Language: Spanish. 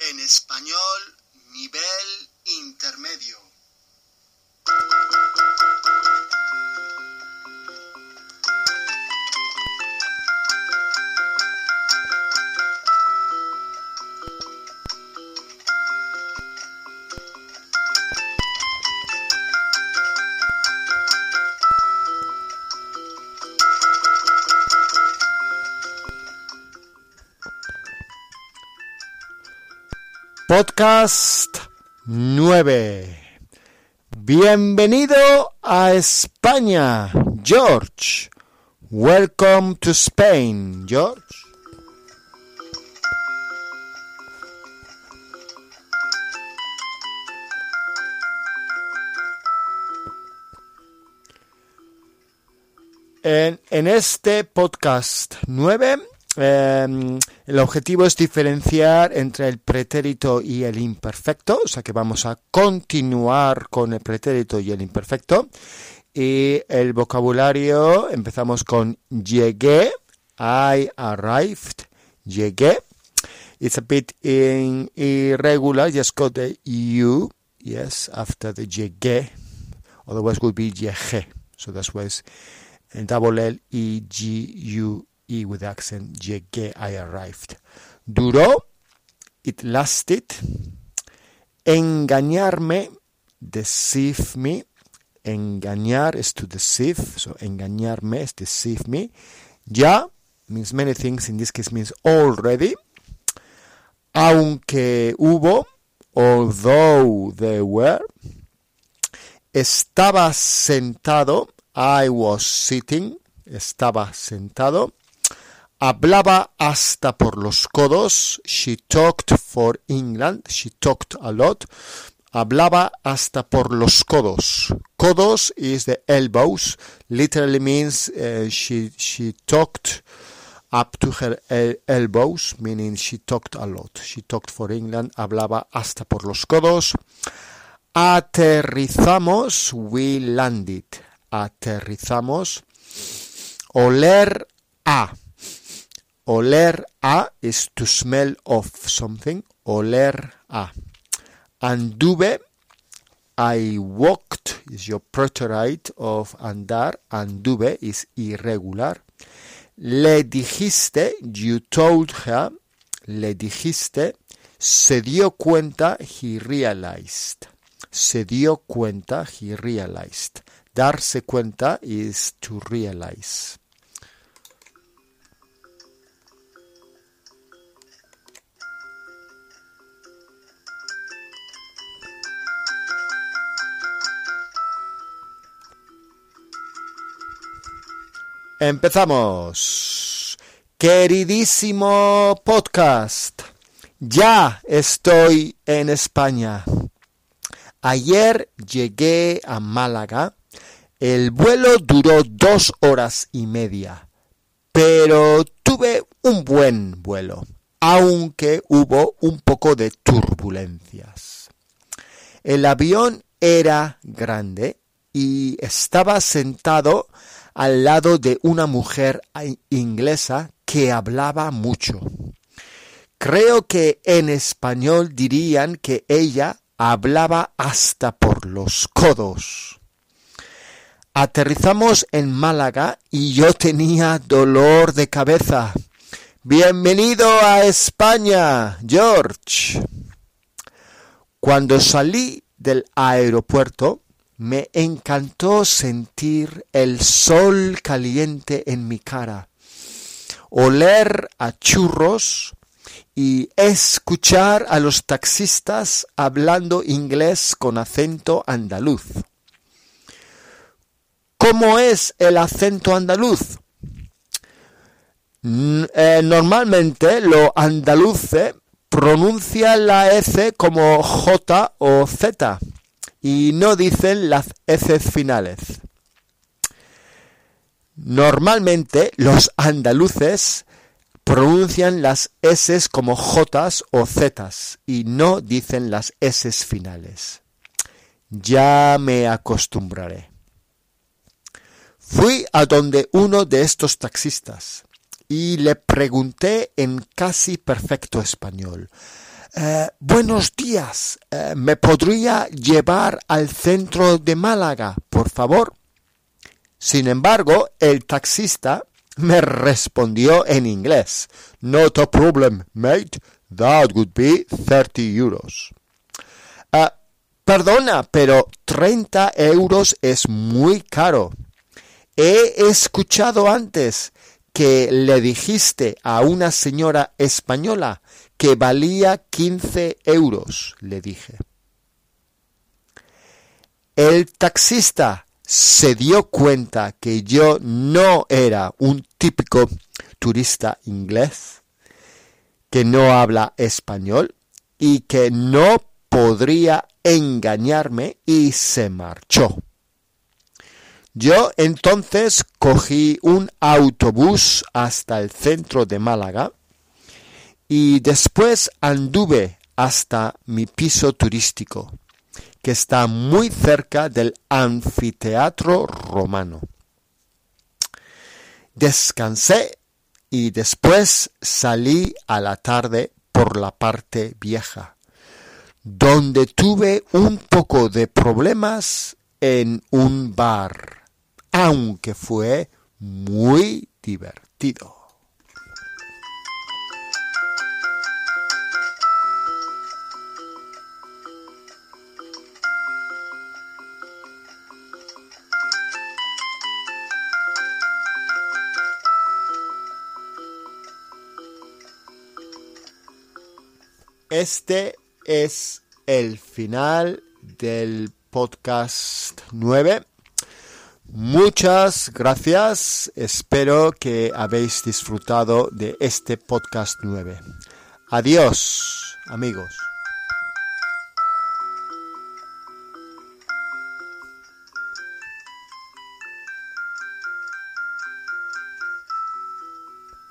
En español nivel intermedio. Podcast 9. Bienvenido a España, George. Welcome to Spain, George. En, en este podcast 9 eh, el objetivo es diferenciar entre el pretérito y el imperfecto, o sea que vamos a continuar con el pretérito y el imperfecto. Y el vocabulario, empezamos con llegué, I arrived, llegué. It's a bit in, irregular, just got the U, yes, after the llegué. Otherwise would be llegué. So that's why it's double L E G U y with accent llegué, I arrived. Duró, it lasted. Engañarme, deceive me. Engañar is to deceive, so engañarme is deceive me. Ya means many things, in this case means already. Aunque hubo, although there were. Estaba sentado, I was sitting, estaba sentado hablaba hasta por los codos. She talked for England. She talked a lot. Hablaba hasta por los codos. Codos is the elbows. Literally means uh, she she talked up to her el elbows, meaning she talked a lot. She talked for England. Hablaba hasta por los codos. Aterrizamos. We landed. Aterrizamos. Oler a Oler a is to smell of something. Oler a. Anduve, I walked is your preterite of andar. Anduve is irregular. Le dijiste, you told her. Le dijiste, se dio cuenta, he realized. Se dio cuenta, he realized. Darse cuenta is to realize. Empezamos. Queridísimo podcast, ya estoy en España. Ayer llegué a Málaga. El vuelo duró dos horas y media, pero tuve un buen vuelo, aunque hubo un poco de turbulencias. El avión era grande y estaba sentado al lado de una mujer inglesa que hablaba mucho. Creo que en español dirían que ella hablaba hasta por los codos. Aterrizamos en Málaga y yo tenía dolor de cabeza. Bienvenido a España, George. Cuando salí del aeropuerto, me encantó sentir el sol caliente en mi cara, oler a churros y escuchar a los taxistas hablando inglés con acento andaluz. ¿Cómo es el acento andaluz? Eh, normalmente lo andaluce pronuncia la S como J o Z y no dicen las S finales. Normalmente los andaluces pronuncian las S como J o Z y no dicen las S finales. Ya me acostumbraré. Fui a donde uno de estos taxistas y le pregunté en casi perfecto español, Eh, buenos días, eh, ¿me podría llevar al centro de Málaga, por favor? Sin embargo, el taxista me respondió en inglés. Not a problem, mate. That would be 30 euros. Ah, perdona, pero 30 euros es muy caro. He escuchado antes que le dijiste a una señora española que valía 15 euros, le dije. El taxista se dio cuenta que yo no era un típico turista inglés que no habla español y que no podría engañarme y se marchó. Yo entonces cogí un autobús hasta el centro de Málaga y después anduve hasta mi piso turístico, que está muy cerca del anfiteatro romano. Descansé y después salí a la tarde por la parte vieja, donde tuve un poco de problemas en un bar, aunque fue muy divertido. Este es el final del podcast 9. Muchas gracias. Espero que habéis disfrutado de este podcast 9. Adiós, amigos.